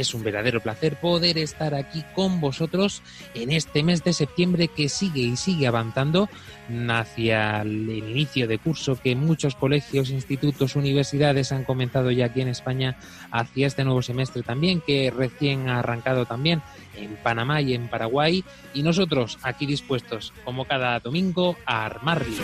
Es un verdadero placer poder estar aquí con vosotros en este mes de septiembre que sigue y sigue avanzando hacia el inicio de curso que muchos colegios, institutos, universidades han comenzado ya aquí en España hacia este nuevo semestre también, que recién ha arrancado también en Panamá y en Paraguay. Y nosotros aquí dispuestos, como cada domingo, a armarlo.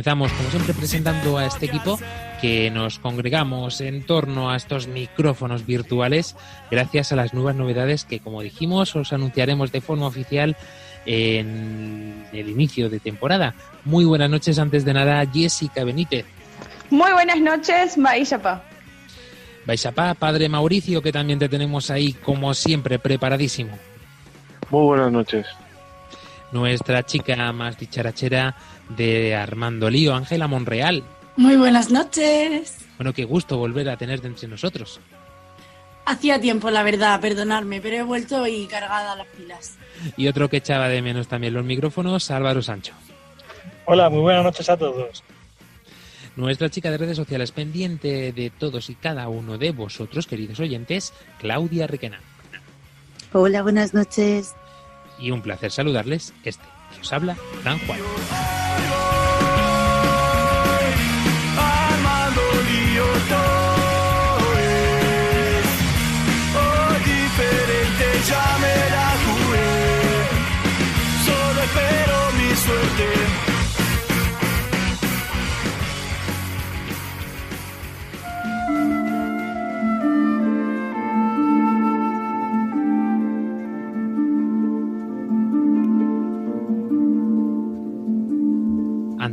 Comenzamos, como siempre, presentando a este equipo que nos congregamos en torno a estos micrófonos virtuales gracias a las nuevas novedades que, como dijimos, os anunciaremos de forma oficial en el inicio de temporada. Muy buenas noches, antes de nada, Jessica Benítez. Muy buenas noches, Maishapa. Baixapá, padre Mauricio, que también te tenemos ahí, como siempre, preparadísimo. Muy buenas noches. Nuestra chica más dicharachera, de Armando Lío, Ángela Monreal. Muy buenas noches. Bueno, qué gusto volver a tenerte entre nosotros. Hacía tiempo, la verdad, perdonadme, pero he vuelto y cargada las pilas. Y otro que echaba de menos también los micrófonos, Álvaro Sancho. Hola, muy buenas noches a todos. Nuestra chica de redes sociales pendiente de todos y cada uno de vosotros, queridos oyentes, Claudia Riquena. Hola, buenas noches. Y un placer saludarles, este que os habla, Dan Juan.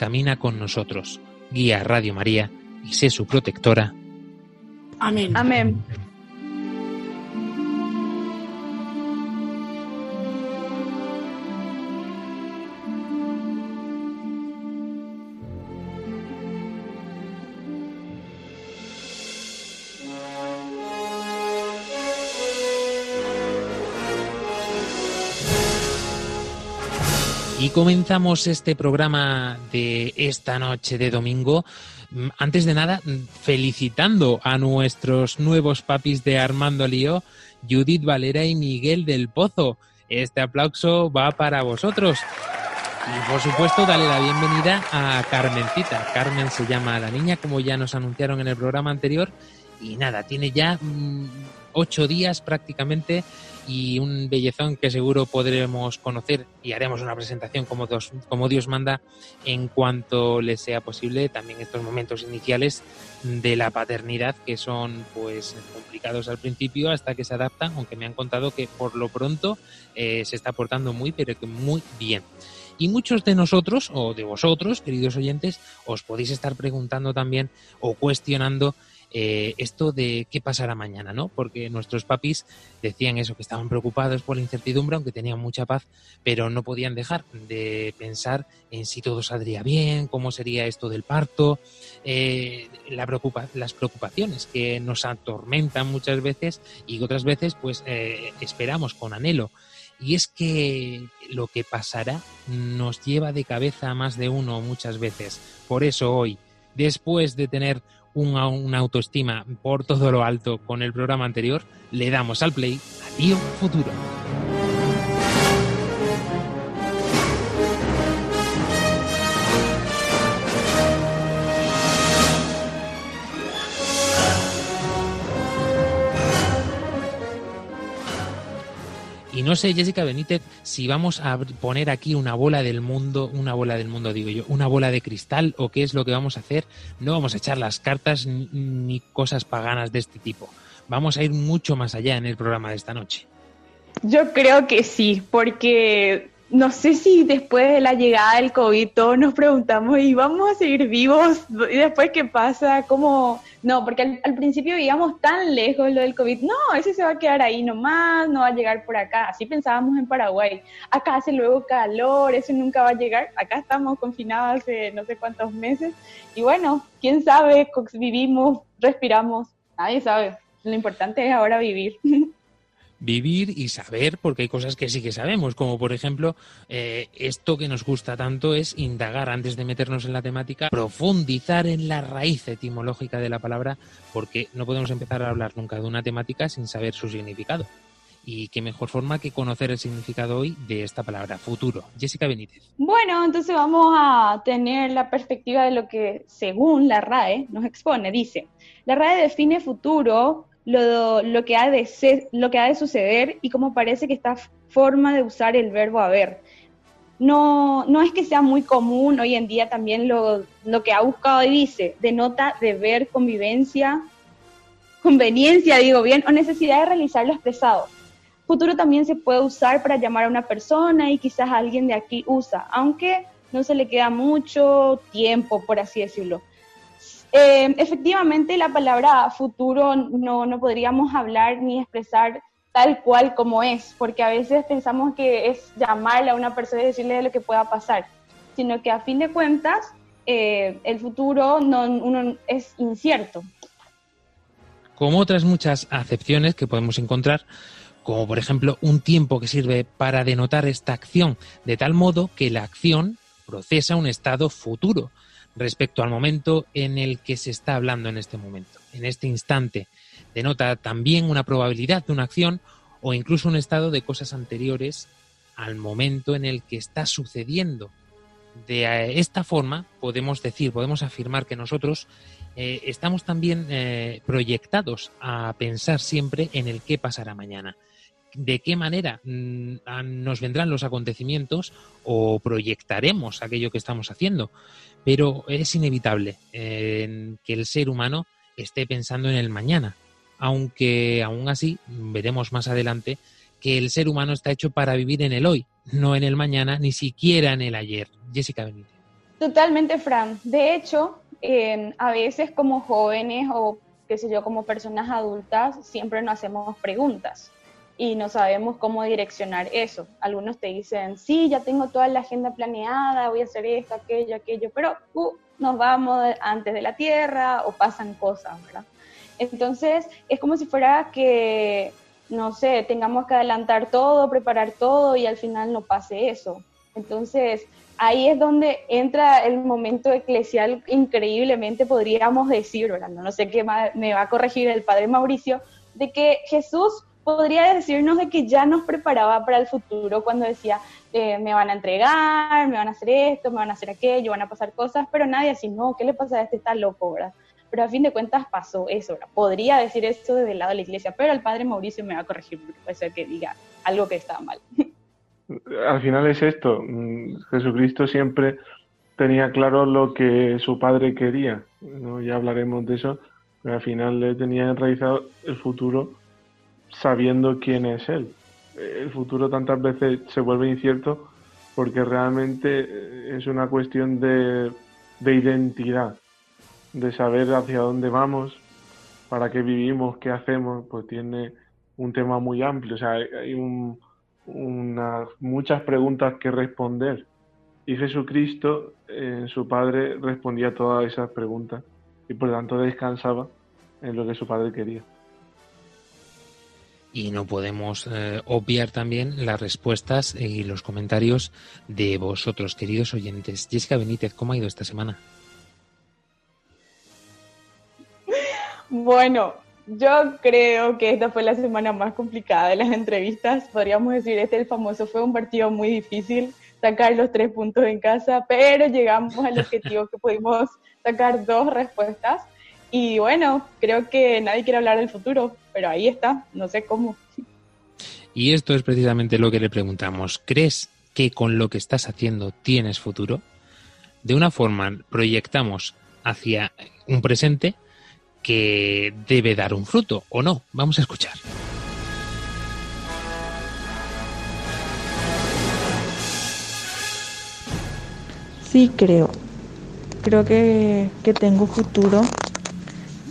camina con nosotros, guía a Radio María y sé su protectora. Amén. Amén. Y comenzamos este programa de esta noche de domingo. Mm, Antes de nada, mm, felicitando a nuestros nuevos papis de Armando Lío, Judith Valera y Miguel del Pozo. Este aplauso va para vosotros. Y por supuesto, dale la bienvenida a Carmencita. Carmen se llama la niña, como ya nos anunciaron en el programa anterior. Y nada, tiene ya mm, ocho días prácticamente y un bellezón que seguro podremos conocer y haremos una presentación como, Dios manda en cuanto le sea posible. También estos momentos iniciales de la paternidad que son pues complicados al principio hasta que se adaptan, aunque me han contado que por lo pronto eh, se está portando muy pero que muy bien. Y muchos de nosotros, o de vosotros, queridos oyentes, os podéis estar preguntando también o cuestionando eh, esto de qué pasará mañana, ¿no? Porque nuestros papis decían eso, que estaban preocupados por la incertidumbre, aunque tenían mucha paz, pero no podían dejar de pensar en si todo saldría bien, cómo sería esto del parto, eh, las preocupaciones que nos atormentan muchas veces y otras veces pues eh, esperamos con anhelo. Y es que lo que pasará nos lleva de cabeza a más de uno muchas veces. Por eso hoy, después de tener una, una autoestima por todo lo alto con el programa anterior, le damos al play a Tío Futuro. Y no sé, Jessica Benítez, si vamos a poner aquí una bola del mundo, una bola del mundo, digo yo, una bola de cristal o qué es lo que vamos a hacer. No vamos a echar las cartas ni, cosas paganas de este tipo. Vamos a ir mucho más allá en el programa de esta noche. Yo creo que sí, porque no sé si después de la llegada del COVID todos nos preguntamos, ¿y vamos a seguir vivos? ¿Y después qué pasa? ¿Cómo? No, porque al, principio vivíamos tan lejos lo del COVID. No, ese se va a quedar ahí nomás, no va a llegar por acá. Así pensábamos en Paraguay. Acá hace luego calor, eso nunca va a llegar. Acá estamos confinados hace no sé cuántos meses. Y bueno, quién sabe, vivimos, respiramos, nadie sabe. Lo importante es ahora vivir. vivir y saber, porque hay cosas que sí que sabemos, como por ejemplo, eh, esto que nos gusta tanto es indagar antes de meternos en la temática, profundizar en la raíz etimológica de la palabra, porque no podemos empezar a hablar nunca de una temática sin saber su significado. Y qué mejor forma que conocer el significado hoy de esta palabra, futuro. Jessica Benítez. Bueno, entonces vamos a tener la perspectiva de lo que, según la RAE, nos expone. Dice, la RAE define futuro lo, lo, que ha de lo que ha de suceder y como parece que esta forma de usar el verbo haber. No, no es que sea muy común hoy en día también lo, lo que ha buscado y dice, denota deber, convivencia, conveniencia, digo bien, o necesidad de realizar lo expresado. Futuro también se puede usar para llamar a una persona y quizás alguien de aquí usa, aunque no se le queda mucho tiempo, por así decirlo. Eh, efectivamente, la palabra futuro no, no podríamos hablar ni expresar tal cual como es, porque a veces pensamos que es llamarle a una persona y decirle lo que pueda pasar, sino que a fin de cuentas eh, el futuro no, es incierto. Como otras muchas acepciones que podemos encontrar, como por ejemplo un tiempo que sirve para denotar esta acción, de tal modo que la acción procesa un estado futuro, respecto al momento en el que se está hablando en este momento, en este instante. Denota también una probabilidad de una acción o incluso un estado de cosas anteriores al momento en el que está sucediendo. De esta forma podemos decir, podemos afirmar que nosotros eh, estamos también eh, proyectados a pensar siempre en el qué pasará mañana de qué manera mm, nos vendrán los acontecimientos o proyectaremos aquello que estamos haciendo pero es inevitable eh, que el ser humano esté pensando en el mañana, aunque aún así veremos más adelante que el ser humano está hecho para vivir en el hoy, no en el mañana, ni siquiera en el ayer. Jessica Benítez. Totalmente, Fran. De hecho, a veces como jóvenes o qué sé yo, como personas adultas, siempre nos hacemos preguntas y no sabemos cómo direccionar eso. Algunos te dicen, sí, ya tengo toda la agenda planeada, voy a hacer esto, aquello, aquello, pero uh, nos vamos antes de la Tierra o pasan cosas, ¿verdad? Entonces, es como si fuera que, no sé, tengamos que adelantar todo, preparar todo y al final no pase eso. Entonces, ahí es donde entra el momento eclesial increíblemente, podríamos decir, ¿verdad? No sé qué me va a corregir el padre Mauricio, de que Jesús podría decirnos de que ya nos preparaba para el futuro cuando decía, eh, me van a entregar, me van a hacer esto, me van a hacer aquello, van a pasar cosas, pero nadie así, no, ¿qué le pasa a este? Está loco, ¿verdad? Pero a fin de cuentas pasó eso, ¿verdad? Podría decir eso desde el lado de la iglesia, pero el padre Mauricio me va a corregir puede ser que diga algo que estaba mal. Al final es esto, mm, Jesucristo siempre tenía claro lo que su padre quería, ¿no? ya hablaremos de eso, pero al final le tenía enraizado el futuro sabiendo quién es él. El futuro tantas veces se vuelve incierto porque realmente es una cuestión de, de identidad, de saber hacia dónde vamos, para qué vivimos, qué hacemos, pues tiene un tema muy amplio, o sea, hay un, una, muchas preguntas que responder. Y Jesucristo, en su Padre, respondía a todas esas preguntas y por lo tanto descansaba en lo que su Padre quería. Y no podemos eh, obviar también las respuestas y los comentarios de vosotros, queridos oyentes. Jessica Benítez, ¿cómo ha ido esta semana? Bueno, yo creo que esta fue la semana más complicada de las entrevistas. Podríamos decir, este el famoso fue un partido muy difícil, sacar los tres puntos en casa, pero llegamos al objetivo que pudimos sacar dos respuestas. Y bueno, creo que nadie quiere hablar del futuro, pero ahí está, no sé cómo. Y esto es precisamente lo que le preguntamos. ¿Crees que con lo que estás haciendo tienes futuro? De una forma proyectamos hacia un presente que debe dar un fruto, ¿o no? Vamos a escuchar. Sí, creo. Creo que, que tengo futuro.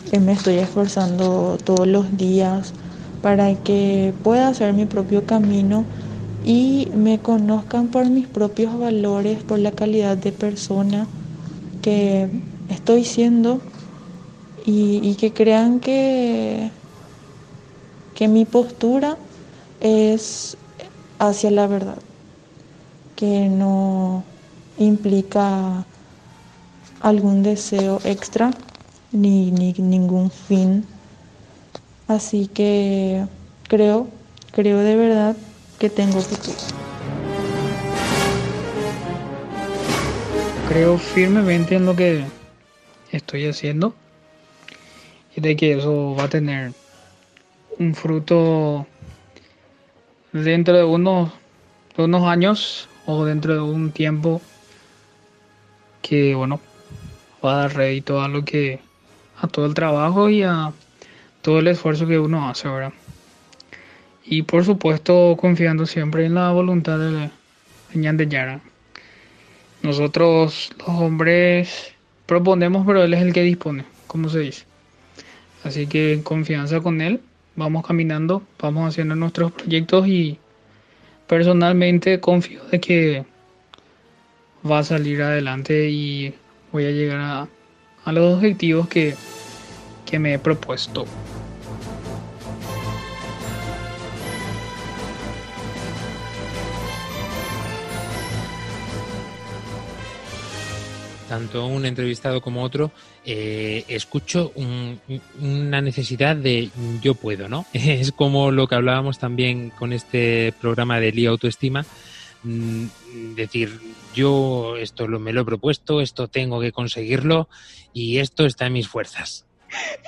Que me estoy esforzando todos los días para que pueda hacer mi propio camino y me conozcan por mis propios valores, por la calidad de persona que estoy siendo y, que crean que, que mi postura es hacia la verdad, que no implica algún deseo extra ni, ni ningún fin. Así que creo, creo de verdad que tengo futuro. Creo firmemente en lo que estoy haciendo y de que eso va a tener un fruto dentro de unos, unos años o dentro de un tiempo que bueno va a dar rédito a lo que a todo el trabajo y a todo el esfuerzo que uno hace ahora y por supuesto confiando siempre en la voluntad de Ñan de Yara. Nosotros los hombres proponemos pero él es el que dispone como se dice. Así que confianza con él, vamos caminando, vamos haciendo nuestros proyectos y personalmente confío de que va a salir adelante y voy a llegar a, a los objetivos que, que me he propuesto. tanto un entrevistado como otro, eh, escucho una necesidad de yo puedo, ¿no? Es como lo que hablábamos también con este programa de Lía Autoestima, mm, decir, yo esto lo, me lo he propuesto, esto tengo que conseguirlo y esto está en mis fuerzas.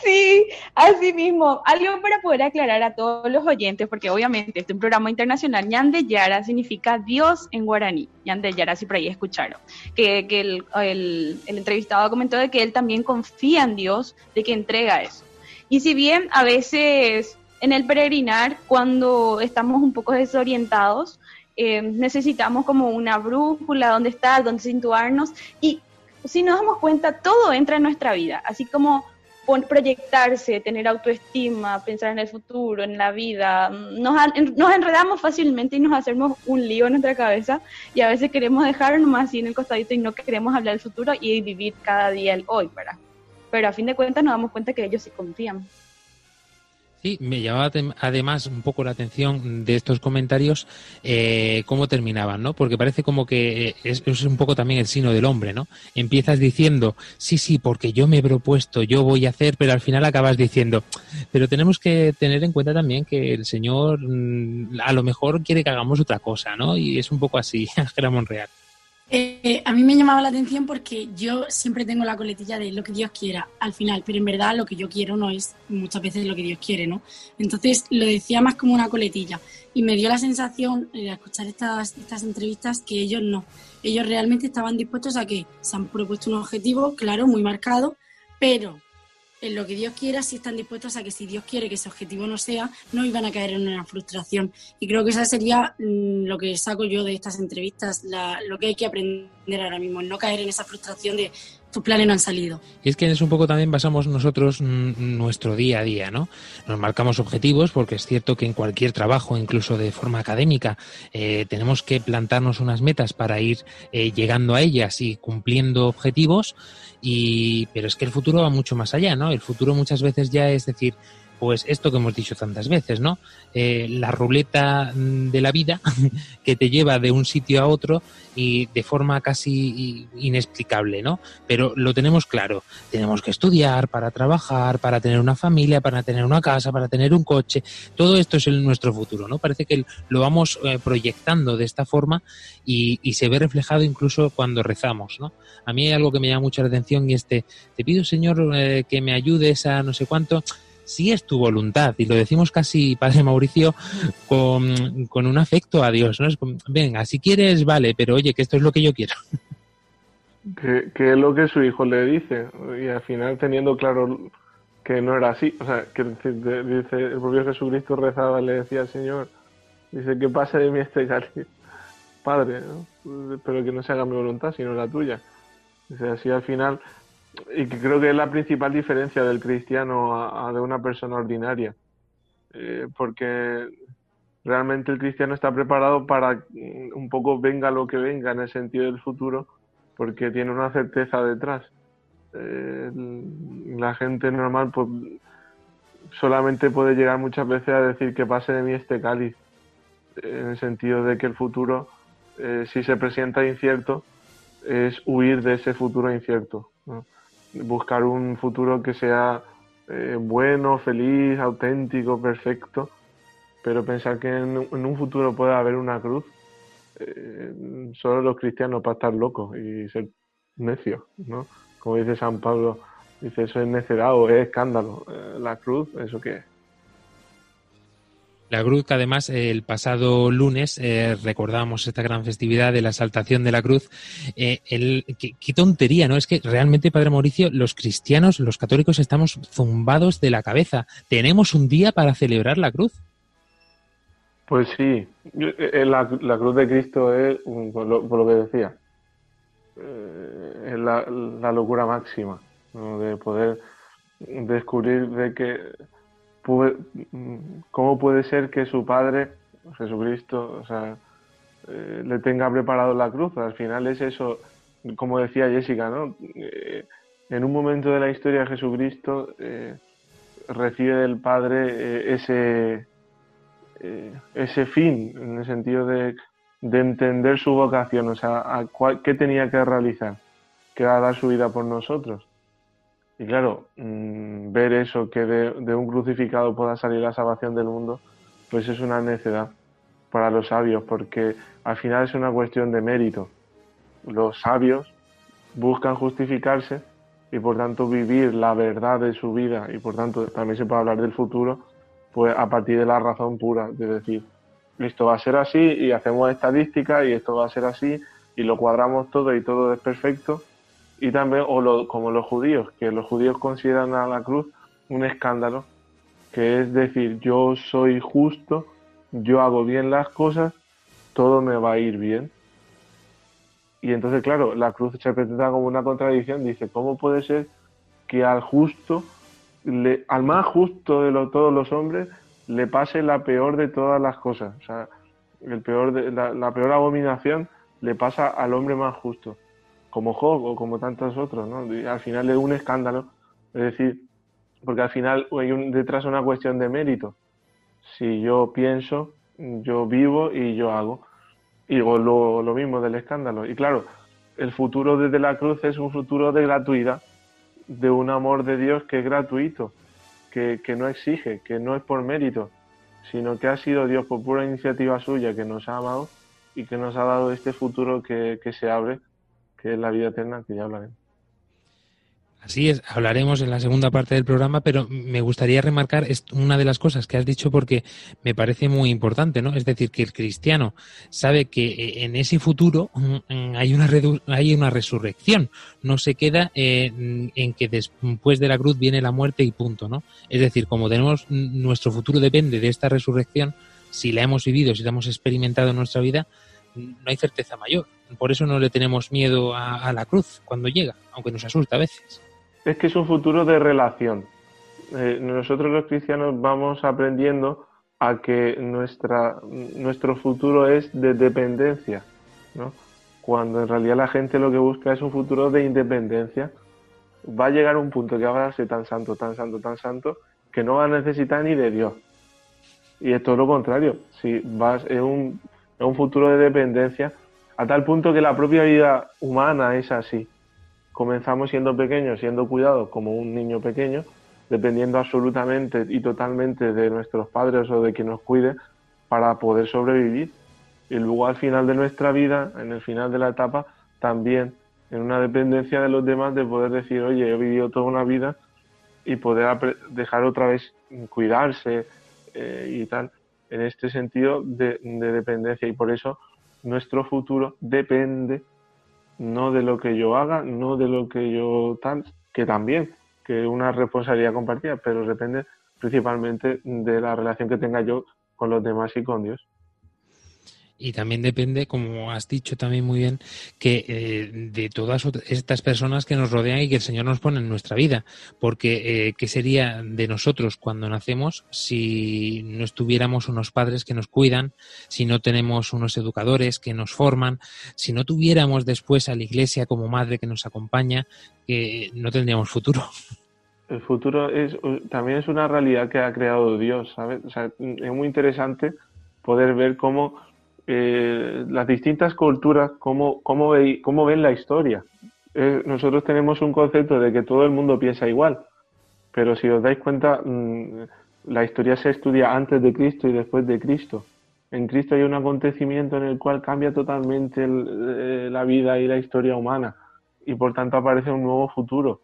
Sí, así mismo. Algo para poder aclarar a todos los oyentes, porque obviamente este es un programa internacional. Ñande Yara significa Dios en guaraní. Ñande Yara, si por ahí escucharon. Que, que el, el, el, entrevistado comentó de que él también confía en Dios, de que entrega eso. Y si bien a veces en el peregrinar, cuando estamos un poco desorientados, eh, necesitamos como una brújula, dónde estar, dónde situarnos. Y si nos damos cuenta, todo entra en nuestra vida. Así como proyectarse, tener autoestima, pensar en el futuro, en la vida. Nos, nos enredamos fácilmente y nos hacemos un lío en nuestra cabeza y a veces queremos dejarnos más así en el costadito y no queremos hablar del futuro y vivir cada día el hoy, ¿verdad? Pero a fin de cuentas nos damos cuenta que ellos sí confían. Sí, me llamaba además un poco la atención de estos comentarios eh, cómo terminaban, ¿no? Porque parece como que eh, es, un poco también el sino del hombre, ¿no? Empiezas diciendo, sí, sí, porque yo me he propuesto, yo voy a hacer, pero al final acabas diciendo, pero tenemos que tener en cuenta también que el Señor mm, a lo mejor quiere que hagamos otra cosa, ¿no? Y es un poco así, Ángela Monreal. Eh, a mí me llamaba la atención porque yo siempre tengo la coletilla de lo que Dios quiera al final, pero en verdad lo que yo quiero no es muchas veces lo que Dios quiere, ¿no? Entonces lo decía más como una coletilla y me dio la sensación eh, al escuchar estas, estas entrevistas que ellos no, ellos realmente estaban dispuestos a que se han propuesto un objetivo, claro, muy marcado, pero en lo que Dios quiera, si están dispuestos a que si Dios quiere que ese objetivo no sea, no iban a caer en una frustración. Y creo que esa sería mm, lo que saco yo de estas entrevistas, la, lo que hay que aprender ahora mismo, no caer en esa frustración de tus planes no han salido. Y es que en eso un poco también basamos nosotros nuestro día a día, ¿no? Nos marcamos objetivos porque es cierto que en cualquier trabajo, incluso de forma académica, eh, tenemos que plantarnos unas metas para ir eh, llegando a ellas y cumpliendo objetivos. Y, pero es que el futuro va mucho más allá, ¿no? El futuro muchas veces ya es decir, pues esto que hemos dicho tantas veces, ¿no? Eh, la ruleta mm, de la vida que te lleva de un sitio a otro y de forma casi inexplicable, ¿no? Pero lo tenemos claro, tenemos que estudiar para trabajar, para tener una familia, para tener una casa, para tener un coche, todo esto es el, nuestro futuro, ¿no? Parece que lo vamos eh, proyectando de esta forma y, se ve reflejado incluso cuando rezamos, ¿no? A mí hay algo que me llama mucho la atención y este, te pido Señor eh, que me ayudes a no sé cuánto, si es tu voluntad, y lo decimos casi, Padre Mauricio, con, con un afecto a Dios, ¿no? Es venga, si quieres, vale, pero oye, que esto es lo que yo quiero. Que, que es lo que su hijo le dice, y al final teniendo claro que no era así, o sea, que dice, el propio Jesucristo rezaba, le decía al Señor, dice, que pase de mí este cáliz, Padre, pero que no se haga mi voluntad, sino la tuya. Dice, así al final y que creo que es la principal diferencia del cristiano a, de una persona ordinaria, eh, porque realmente el cristiano está preparado para un poco venga lo que venga en el sentido del futuro, porque tiene una certeza detrás. Eh, la gente normal pues solamente puede llegar muchas veces a decir que pase de mí este cáliz, en el sentido de que el futuro, eh, si se presenta incierto, es huir de ese futuro incierto. Buscar un futuro que sea eh, bueno, feliz, auténtico, perfecto, pero pensar que en, un futuro puede haber una cruz, eh, solo los cristianos para estar locos y ser necios, ¿no? Como dice San Pablo, dice eso es necedad o es escándalo. Eh, la cruz, ¿eso qué es? La cruz, que además el pasado lunes eh, recordamos esta gran festividad de la exaltación de la cruz. Eh, el, qué, tontería, ¿no? Es que realmente, Padre Mauricio, los cristianos, los católicos, estamos zumbados de la cabeza. ¿Tenemos un día para celebrar la cruz? Pues sí, eh, la, cruz de Cristo es, por lo, que decía, es la, la locura máxima, ¿no? de poder descubrir de que ¿cómo puede ser que su padre, Jesucristo, o sea, eh, le tenga preparado la cruz? Al final es eso, como decía Jessica, ¿no? Eh, en un momento de la historia Jesucristo eh, recibe del Padre ese, ese fin, en el sentido de, de, entender su vocación, o sea, ¿qué tenía que realizar? Que era dar su vida por nosotros. Y claro, mm, ver eso, que de, un crucificado pueda salir la salvación del mundo, pues es una necedad para los sabios, porque al final es una cuestión de mérito. Los sabios buscan justificarse y por tanto vivir la verdad de su vida y por tanto también se puede hablar del futuro, pues a partir de la razón pura, de decir, esto va a ser así y hacemos estadística y esto va a ser así y lo cuadramos todo y todo es perfecto y también, o como los judíos, que los judíos consideran a la cruz un escándalo, que es decir, yo soy justo, yo hago bien las cosas, todo me va a ir bien. Y entonces, claro, la cruz se presenta como una contradicción, dice, ¿cómo puede ser que al justo, le, al más justo de todos los hombres, le pase la peor de todas las cosas? O sea, el peor de, la peor abominación le pasa al hombre más justo como Job o como tantos otros, ¿no? Al final es un escándalo, es decir, porque al final hay un, detrás una cuestión de mérito. Si yo pienso, yo vivo y yo hago. Y lo, lo mismo del escándalo. Y claro, el futuro desde la cruz es un futuro de gratuidad, de un amor de Dios que es gratuito, que, que no exige, que no es por mérito, sino que ha sido Dios por pura iniciativa suya que nos ha amado y que nos ha dado este futuro que, que se abre que es la vida eterna, que ya hablaremos. Así es, hablaremos en la segunda parte del programa, pero me gustaría remarcar una de las cosas que has dicho porque me parece muy importante, ¿no? Es decir, que el cristiano sabe que eh, en ese futuro mm, hay una, hay una resurrección, no se queda eh, en que después de la cruz viene la muerte y punto, ¿no? Es decir, como tenemos nuestro futuro depende de esta resurrección, si la hemos vivido, si la hemos experimentado en nuestra vida, no hay certeza mayor. Por eso no le tenemos miedo a, la cruz cuando llega, aunque nos asusta a veces. Es que es un futuro de relación. Eh, nosotros los cristianos vamos aprendiendo a que nuestra, nuestro futuro es de dependencia, ¿no? cuando en realidad la gente lo que busca es un futuro de independencia. Va a llegar un punto que va a ser tan santo, tan santo, tan santo, que no vas a necesitar ni de Dios. Y es todo lo contrario. Si vas, es un, es un futuro de dependencia a tal punto que la propia vida humana es así. Comenzamos siendo pequeños, siendo cuidados como un niño pequeño, dependiendo absolutamente y totalmente de nuestros padres o de quien nos cuide para poder sobrevivir. Y luego al final de nuestra vida, en el final de la etapa, también en una dependencia de los demás de poder decir, oye, he vivido toda una vida y poder dejar otra vez cuidarse eh, y tal, en este sentido de, dependencia. Y por eso nuestro futuro depende no de lo que yo haga, no de lo que yo tal, que también, que una responsabilidad compartida, pero depende principalmente de la relación que tenga yo con los demás y con Dios y también depende, como has dicho también muy bien, que eh, de todas estas personas que nos rodean y que el Señor nos pone en nuestra vida, porque eh, ¿qué sería de nosotros cuando nacemos si no estuviéramos unos padres que nos cuidan, si no tenemos unos educadores que nos forman, si no tuviéramos después a la Iglesia como madre que nos acompaña, que no tendríamos futuro? El futuro es también es una realidad que ha creado Dios, ¿sabes? O sea, es muy interesante poder ver cómo eh, las distintas culturas, cómo, cómo, ve, cómo ven la historia. Eh, nosotros tenemos un concepto de que todo el mundo piensa igual, pero si os dais cuenta, mm, la historia se estudia antes de Cristo y después de Cristo. En Cristo hay un acontecimiento en el cual cambia totalmente eh, la vida y la historia humana y por tanto aparece un nuevo futuro.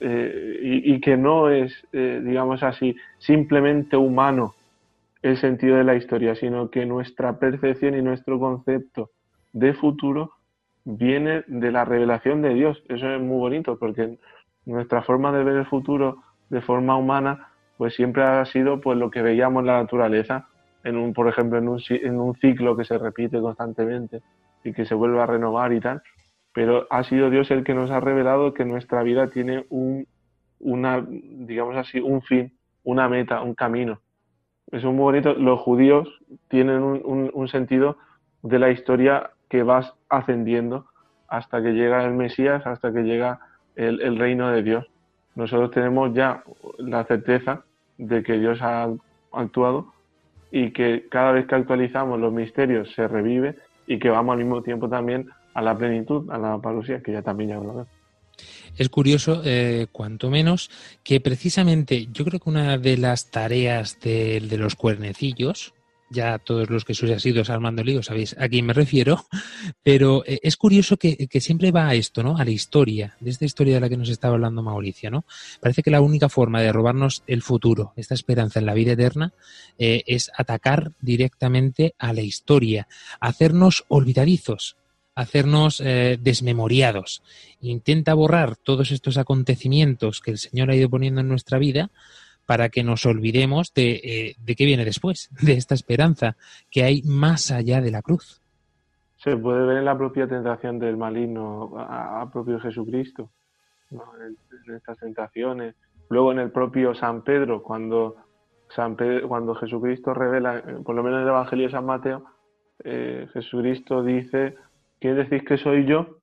y, y, que no es, digamos así, simplemente humano, el sentido de la historia, sino que nuestra percepción y nuestro concepto de futuro viene de la revelación de Dios. Eso es muy bonito porque nuestra forma de ver el futuro de forma humana pues siempre ha sido pues lo que veíamos en la naturaleza, en un, por ejemplo, en un, en un ciclo que se repite constantemente y que se vuelve a renovar y tal. Pero ha sido Dios el que nos ha revelado que nuestra vida tiene un, una, digamos así, un fin, una meta, un camino es muy bonito. Los judíos tienen un, sentido de la historia que vas ascendiendo hasta que llega el Mesías, hasta que llega el, reino de Dios. Nosotros tenemos ya la certeza de que Dios ha actuado y que cada vez que actualizamos los misterios se revive y que vamos al mismo tiempo también a la plenitud, a la parusia, que ya también ya hablamos. Es curioso, eh, cuanto menos, que precisamente yo creo que una de las tareas de, los cuernecillos, ya todos los que sois sido Armando Lío sabéis a quién me refiero, pero eh, es curioso que, siempre va a esto, ¿no? A la historia, de esta historia de la que nos estaba hablando Mauricio, ¿no? Parece que la única forma de robarnos el futuro, esta esperanza en la vida eterna, eh, es atacar directamente a la historia, hacernos olvidadizos, hacernos eh, desmemoriados. Intenta borrar todos estos acontecimientos que el Señor ha ido poniendo en nuestra vida para que nos olvidemos de, eh, de qué viene después, de esta esperanza que hay más allá de la cruz. Se puede ver en la propia tentación del maligno a, propio Jesucristo, en, estas tentaciones. Luego en el propio San Pedro, cuando, San cuando Jesucristo revela, por lo menos en el Evangelio de San Mateo, eh, Jesucristo dice ¿quién decís que soy yo?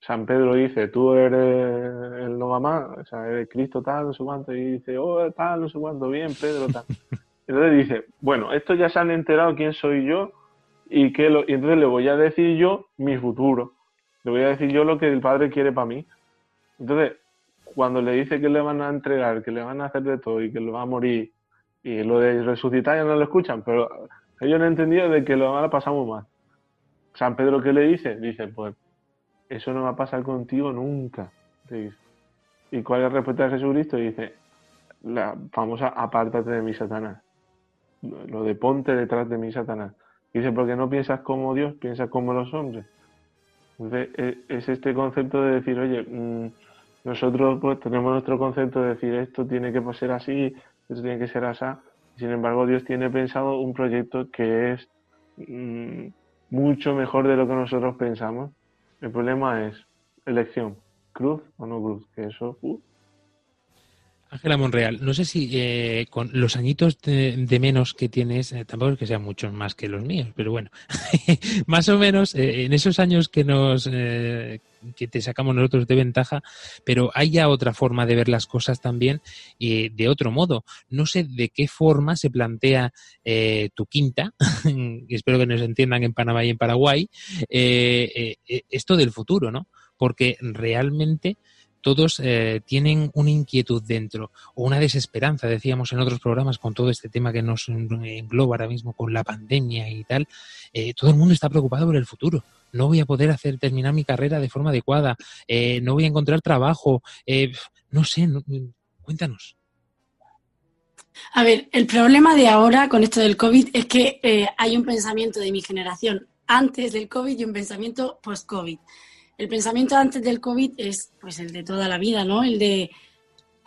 San Pedro dice, tú eres el no mamá, o sea, eres Cristo tal, no sé cuánto, y dice, oh, tal, no sé cuánto, bien, Pedro tal. Entonces dice, bueno, estos ya se han enterado quién soy yo y, que lo, y entonces le voy a decir yo mi futuro, le voy a decir yo lo que el Padre quiere para mí. Entonces, cuando le dice que le van a entregar, que le van a hacer de todo y que lo va a morir, y lo de resucitar ya no lo escuchan, pero ellos no han entendido de que lo van a pasar muy mal. San Pedro, ¿qué le dice? Dice, pues eso no va a pasar contigo nunca. ¿Y cuál es la respuesta de Jesucristo? Dice, la famosa apártate de mi Satanás. Lo de ponte detrás de mi Satanás. Dice, porque no piensas como Dios, piensas como los hombres. Entonces, e, es este concepto de decir, oye, mm, nosotros pues tenemos nuestro concepto de decir esto tiene que ser así, esto tiene que ser así. Sin embargo, Dios tiene pensado un proyecto que es mm, mucho mejor de lo que nosotros pensamos. El problema es elección, cruz o no cruz, que eso... Uh. Ángela Monreal, no sé si eh, con los añitos de, menos que tienes, eh, tampoco es que sean muchos más que los míos, pero bueno, más o menos eh, en esos años que nos que te sacamos nosotros de ventaja, pero hay ya otra forma de ver las cosas también eh, de otro modo. No sé de qué forma se plantea eh, tu quinta, espero que nos entiendan en Panamá y en Paraguay, eh, esto del futuro, ¿no? Porque realmente todos eh, tienen una inquietud dentro o una desesperanza, decíamos en otros programas, con todo este tema que nos engloba ahora mismo con la pandemia y tal. Eh, todo el mundo está preocupado por el futuro. No voy a poder hacer terminar mi carrera de forma adecuada. Eh, no voy a encontrar trabajo. no sé, cuéntanos. A ver, el problema de ahora con esto del COVID es que hay un pensamiento de mi generación antes del COVID y un pensamiento post-COVID el pensamiento antes del COVID es pues el de toda la vida, ¿no? El de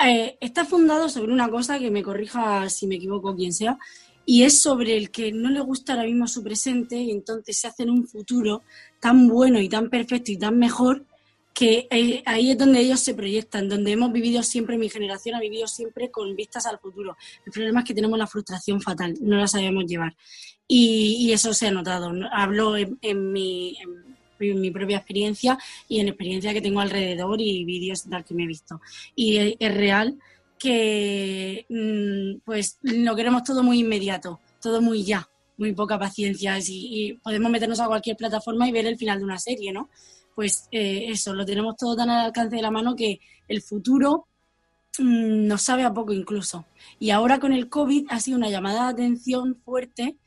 eh, está fundado sobre una cosa que me corrija si me equivoco quien sea, y es sobre el que no le gusta ahora mismo su presente y entonces se hace en un futuro tan bueno y tan perfecto y tan mejor que eh, ahí es donde ellos se proyectan, donde hemos vivido siempre, mi generación ha vivido siempre con vistas al futuro. El problema es que tenemos la frustración fatal, no la sabemos llevar. Y, eso se ha notado. Hablo en, mi, mi propia experiencia y en experiencia que tengo alrededor y vídeos tal que me he visto. Y es real que mm, pues lo queremos todo muy inmediato, todo muy ya, muy poca paciencia y, podemos meternos a cualquier plataforma y ver el final de una serie, ¿no? Pues eh, eso, lo tenemos todo tan al alcance de la mano que el futuro mm, nos sabe a poco incluso. Y ahora con el COVID ha sido una llamada de atención fuerte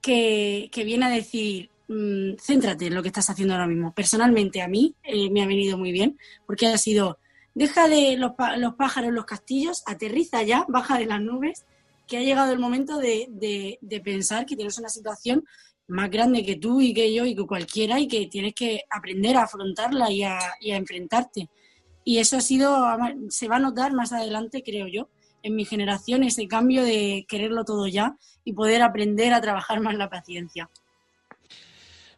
que, que viene a decir, Mm, céntrate en lo que estás haciendo ahora mismo. Personalmente a mí eh, me ha venido muy bien porque ha sido, deja de los, los, pájaros, los castillos, aterriza ya, baja de las nubes, que ha llegado el momento de, pensar que tienes una situación más grande que tú y que yo y que cualquiera y que tienes que aprender a afrontarla y a, y a enfrentarte. Y eso ha sido, se va a notar más adelante, creo yo, en mi generación, ese cambio de quererlo todo ya y poder aprender a trabajar más la paciencia.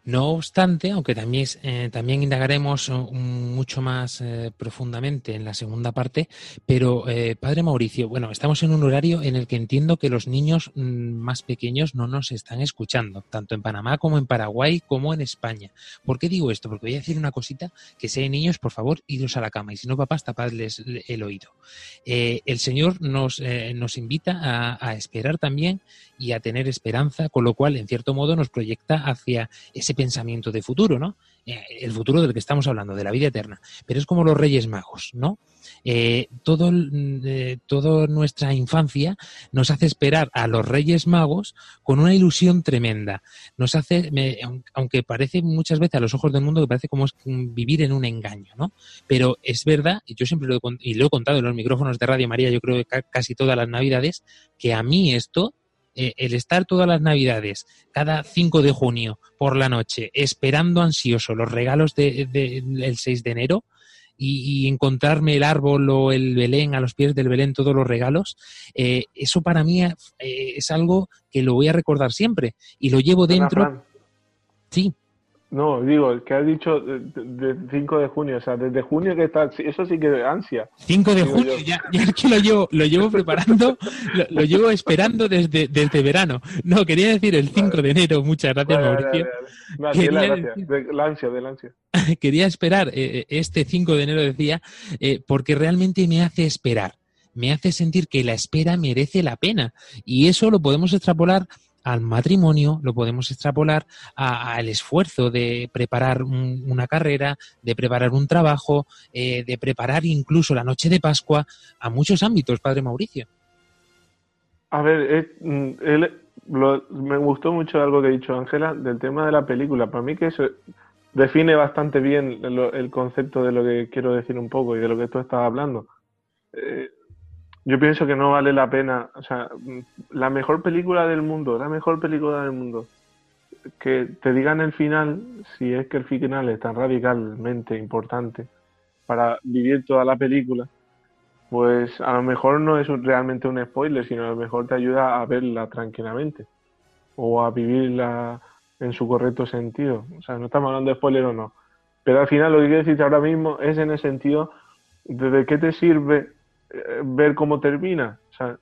No obstante, aunque también, eh, también indagaremos mucho más eh, profundamente en la segunda parte, pero eh, Padre Mauricio, bueno, estamos en un horario en el que entiendo que los niños mm, más pequeños no nos están escuchando, tanto en Panamá como en Paraguay como en España. ¿Por qué digo esto? Porque voy a decir una cosita, que si hay niños, por favor, iros a la cama y si no, papás, tapadles el oído. el Señor nos, nos invita a esperar también y a tener esperanza, con lo cual, en cierto modo, nos proyecta hacia ese pensamiento de futuro, ¿no? Eh, el futuro del que estamos hablando, de la vida eterna. Pero es como los Reyes Magos, ¿no? Eh, todo, eh, toda nuestra infancia nos hace esperar a los Reyes Magos con una ilusión tremenda. Nos hace, aunque parece muchas veces a los ojos del mundo que parece como vivir en un engaño, ¿no? Pero es verdad, y yo siempre lo he, y lo he contado en los micrófonos de Radio María, yo creo que casi todas las Navidades, que a mí esto eh, el estar todas las navidades, cada 5 de junio por la noche, esperando ansioso los regalos del de, 6 de enero, y, encontrarme el árbol o el Belén, a los pies del Belén, todos los regalos, eh, eso para mí eh, es algo que lo voy a recordar siempre y lo llevo dentro. Sí. No, digo, que has dicho de 5 de junio, o sea, desde junio que está, eso sí que es ansia. 5 de junio, ya, ya, que lo llevo, lo llevo preparando, lo, llevo esperando desde, desde verano. No, quería decir el 5 de enero, muchas gracias Mauricio. la ansia, de la ansia. Quería esperar eh, eh, este 5 de enero, decía, eh, porque realmente me hace esperar me hace sentir que la espera merece la pena. Y eso lo podemos extrapolar al matrimonio, lo podemos extrapolar al esfuerzo de preparar una carrera, de preparar un trabajo, eh, de preparar incluso la noche de Pascua, a muchos ámbitos, Padre Mauricio. A ver, mm, él, me gustó mucho algo que ha dicho Ángela del tema de la película. Para mí que eso define bastante bien el concepto de lo que quiero decir un poco y de lo que tú estabas hablando. Eh, yo pienso que no vale la pena, o sea, la mejor película del mundo, la mejor película del mundo, que te digan el final, si es que el final es tan radicalmente importante para vivir toda la película, pues a lo mejor no es realmente un spoiler, sino a lo mejor te ayuda a verla tranquilamente o a vivirla en su correcto sentido. O sea, no estamos hablando de spoiler o no. Pero al final lo que quiero decirte ahora mismo es en el sentido de qué te sirve ver cómo termina. O sea,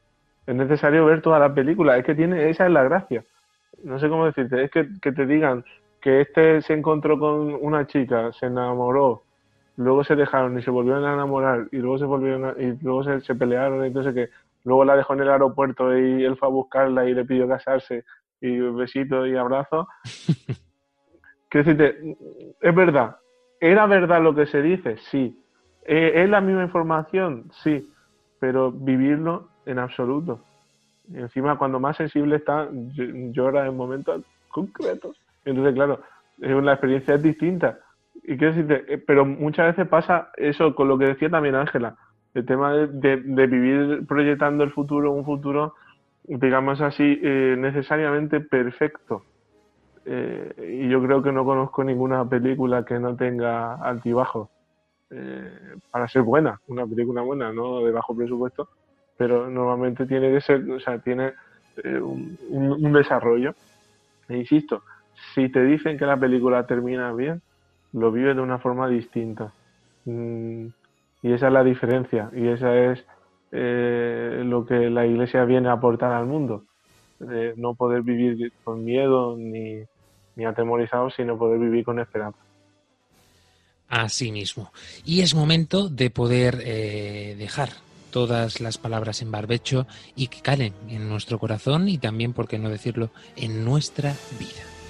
es necesario ver toda la película. Es que tiene, esa es la gracia. No sé cómo decirte. Es que, te digan que este se encontró con una chica, se enamoró luego se dejaron y se volvieron a enamorar y luego se volvieron a- y luego se, se pelearon y entonces que luego la dejó en el aeropuerto y él fue a buscarla y le pidió casarse y besito y abrazo. Quiero decirte, es verdad. ¿Era verdad lo que se dice? Sí. Eh, ¿Es la misma información? Sí. Pero vivirlo en absoluto. Encima, cuando más sensible está, ll- llora en momentos concretos. Entonces, claro, la experiencia es distinta. Y quiero decirte, eh, pero muchas veces pasa eso con lo que decía también Ángela, el tema de vivir proyectando el futuro, un futuro, digamos así, eh, necesariamente perfecto. Eh, y yo creo que no conozco ninguna película que no tenga altibajos eh, para ser buena, una película buena, no de bajo presupuesto, pero normalmente tiene que ser, o sea, tiene eh, un, desarrollo. E insisto, si te dicen que la película termina bien, lo vives de una forma distinta. Mm, y esa es la diferencia, y esa es eh, lo que la iglesia viene a aportar al mundo. No poder vivir con miedo ni, ni atemorizado, sino poder vivir con esperanza. Así mismo. Y es momento de poder eh, dejar todas las palabras en barbecho y que calen en nuestro corazón y también, por qué no decirlo, en nuestra vida.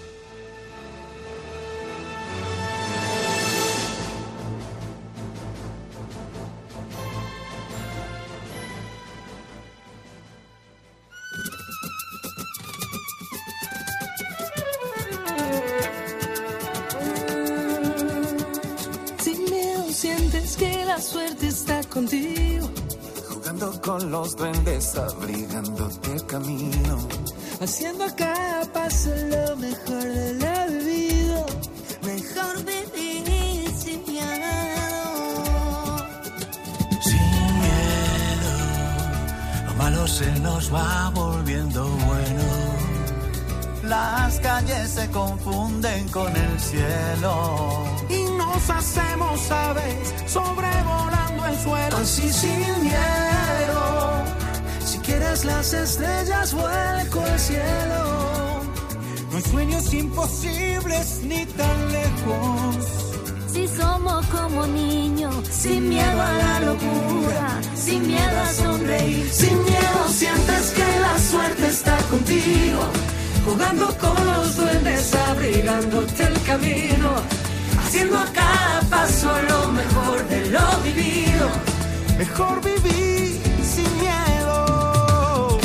Mejor vivir sin miedo.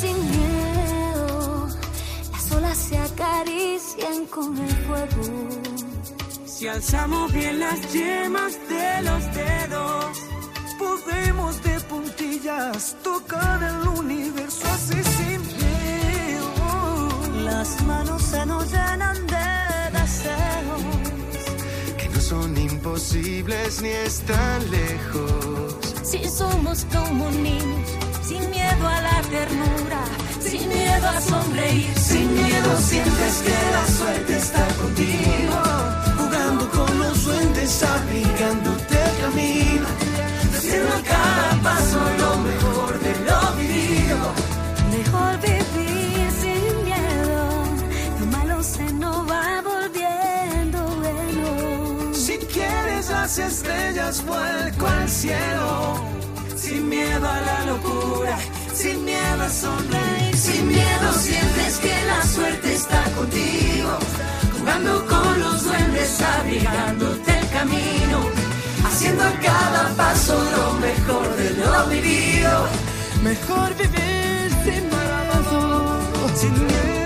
Sin miedo, las olas se acarician con el fuego. Si alzamos bien las yemas de los dedos, podemos de puntillas tocar el universo así sin miedo. Las manos se nos llenan imposibles ni están lejos. Si somos como niños, sin miedo a la ternura, sin miedo a sonreír. Sin miedo sientes que la suerte está contigo. Jugando con los duendes, abrigándote el camino. Haciendo cada paso estrellas, vuelco al cielo. Sin miedo a la locura, sin miedo a sonreír. Sin miedo sientes que la suerte está contigo. Jugando con los duendes, abrigándote el camino. Haciendo a cada paso lo mejor de lo vivido. Mejor vivir sin sin miedo.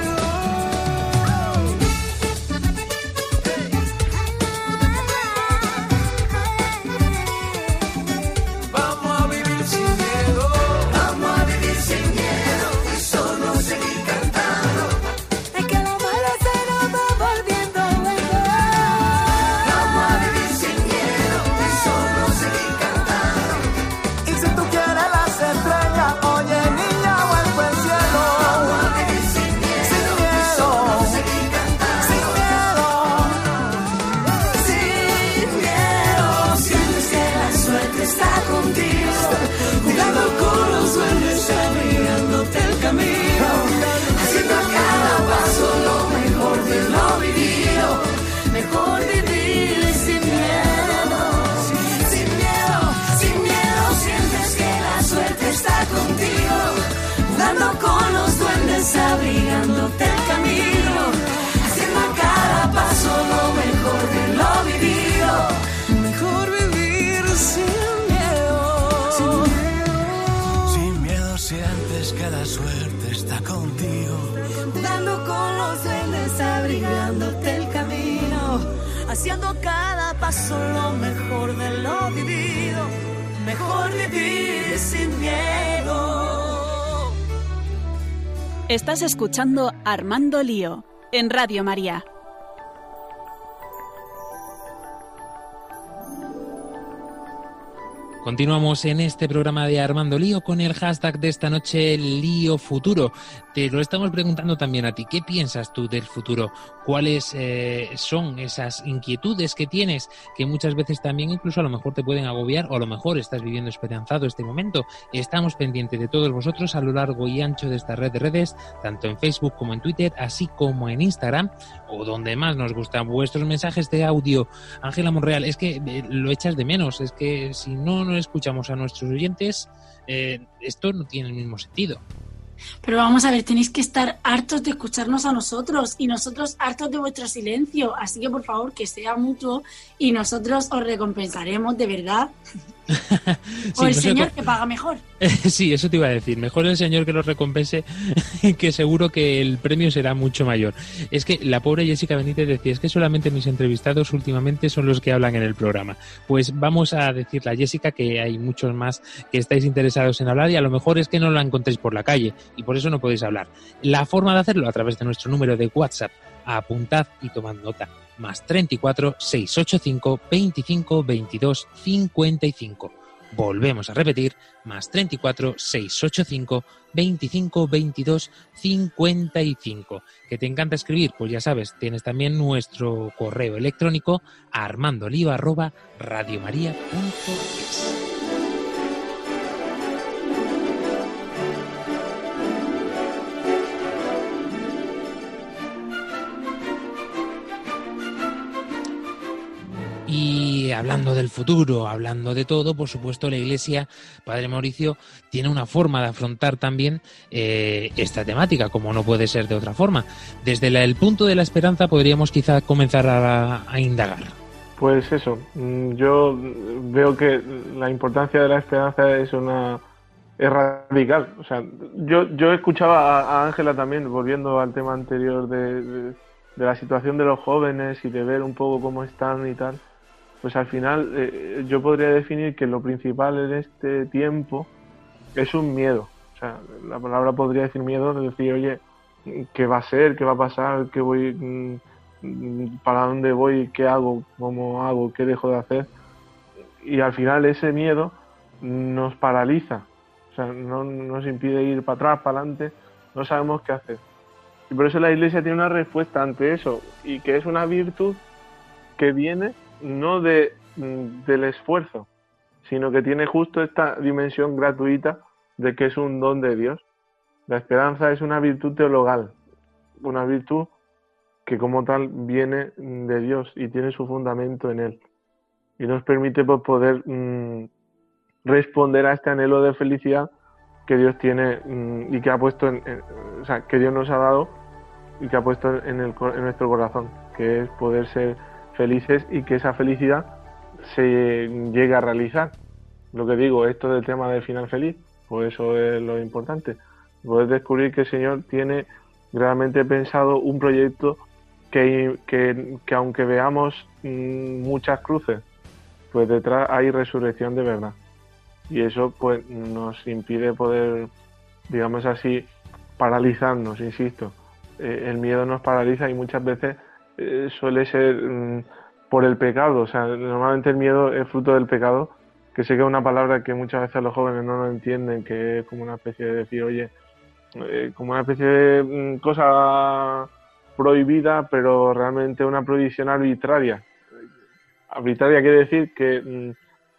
Lo mejor de lo vivido, mejor vivir sin miedo. Estás escuchando Armando Lío en Radio María. Continuamos en este programa de Armando Lío con el hashtag de esta noche Lío Futuro. Te lo estamos preguntando también a ti. ¿Qué piensas tú del futuro? ¿Cuáles eh, son esas inquietudes que tienes que muchas veces también incluso a lo mejor te pueden agobiar o a lo mejor estás viviendo esperanzado este momento? Estamos pendientes de todos vosotros a lo largo y ancho de esta red de redes, tanto en Facebook como en Twitter, así como en Instagram o donde más nos gustan vuestros mensajes de audio. Ángela Monreal, es que eh, lo echas de menos, es que si no no escuchamos a nuestros oyentes, eh, esto no tiene el mismo sentido. Pero vamos a ver, tenéis que estar hartos de escucharnos a nosotros y nosotros hartos de vuestro silencio. Así que por favor que sea mutuo y nosotros os recompensaremos de verdad. o el señor que paga mejor. sí, eso te iba a decir. Mejor el señor que los recompense, que seguro que el premio será mucho mayor. Es que la pobre Jessica Benítez decía, es que solamente mis entrevistados últimamente son los que hablan en el programa. Pues vamos a decirle a Jessica que hay muchos más que estáis interesados en hablar y a lo mejor es que no la encontréis por la calle y por eso no podéis hablar. La forma de hacerlo a través de nuestro número de WhatsApp. Apuntad y tomad nota más 34 685 25 22 55. Volvemos a repetir, más 34 685 25 22 55. ¿Que te encanta escribir? Pues ya sabes, tienes también nuestro correo electrónico armandoliva Y hablando del futuro, hablando de todo, por supuesto, la Iglesia, Padre Mauricio, tiene una forma de afrontar también eh, esta temática, como no puede ser de otra forma. Desde el punto de la esperanza podríamos quizá comenzar a, indagar. Pues eso, mm, yo veo que la importancia de la esperanza es una es radical. O sea, yo, yo escuchaba a Ángela también, volviendo al tema anterior de, de la situación de los jóvenes y de ver un poco cómo están y tal pues al final eh, yo podría definir que lo principal en este tiempo es un miedo. O sea, la palabra podría decir miedo, de decir, oye, ¿qué va a ser? ¿Qué va a pasar? ¿Qué voy? Mm, ¿Para dónde voy? ¿Qué hago? ¿Cómo hago? ¿Qué dejo de hacer? Y al final ese miedo nos paraliza. O sea, no nos impide ir para atrás, para adelante. No sabemos qué hacer. Y por eso la iglesia tiene una respuesta ante eso. Y que es una virtud que viene no de, mm, del esfuerzo, sino que tiene justo esta dimensión gratuita de que es un don de Dios. La esperanza es una virtud teologal, una virtud que como tal viene de Dios y tiene su fundamento en Él. Y nos permite pues, poder mm, responder a este anhelo de felicidad que Dios tiene mm, y que ha puesto, en, o sea, que Dios nos ha dado y que ha puesto en, el, en nuestro corazón, que es poder ser felices y que esa felicidad se llegue a realizar. Lo que digo, esto del tema del final feliz, pues eso es lo importante. Poder descubrir que el Señor tiene realmente pensado un proyecto que, que, que aunque veamos mm, muchas cruces, pues detrás hay resurrección de verdad. Y eso pues nos impide poder, digamos así, paralizarnos, insisto. Eh, el miedo nos paraliza y muchas veces eh, suele ser mm, por el pecado. O sea, normalmente el miedo es fruto del pecado, que sé que es una palabra que muchas veces los jóvenes no lo entienden, que es como una especie de decir, oye, eh, como una especie de mm, cosa prohibida, pero realmente una prohibición arbitraria. Arbitraria quiere decir que mm,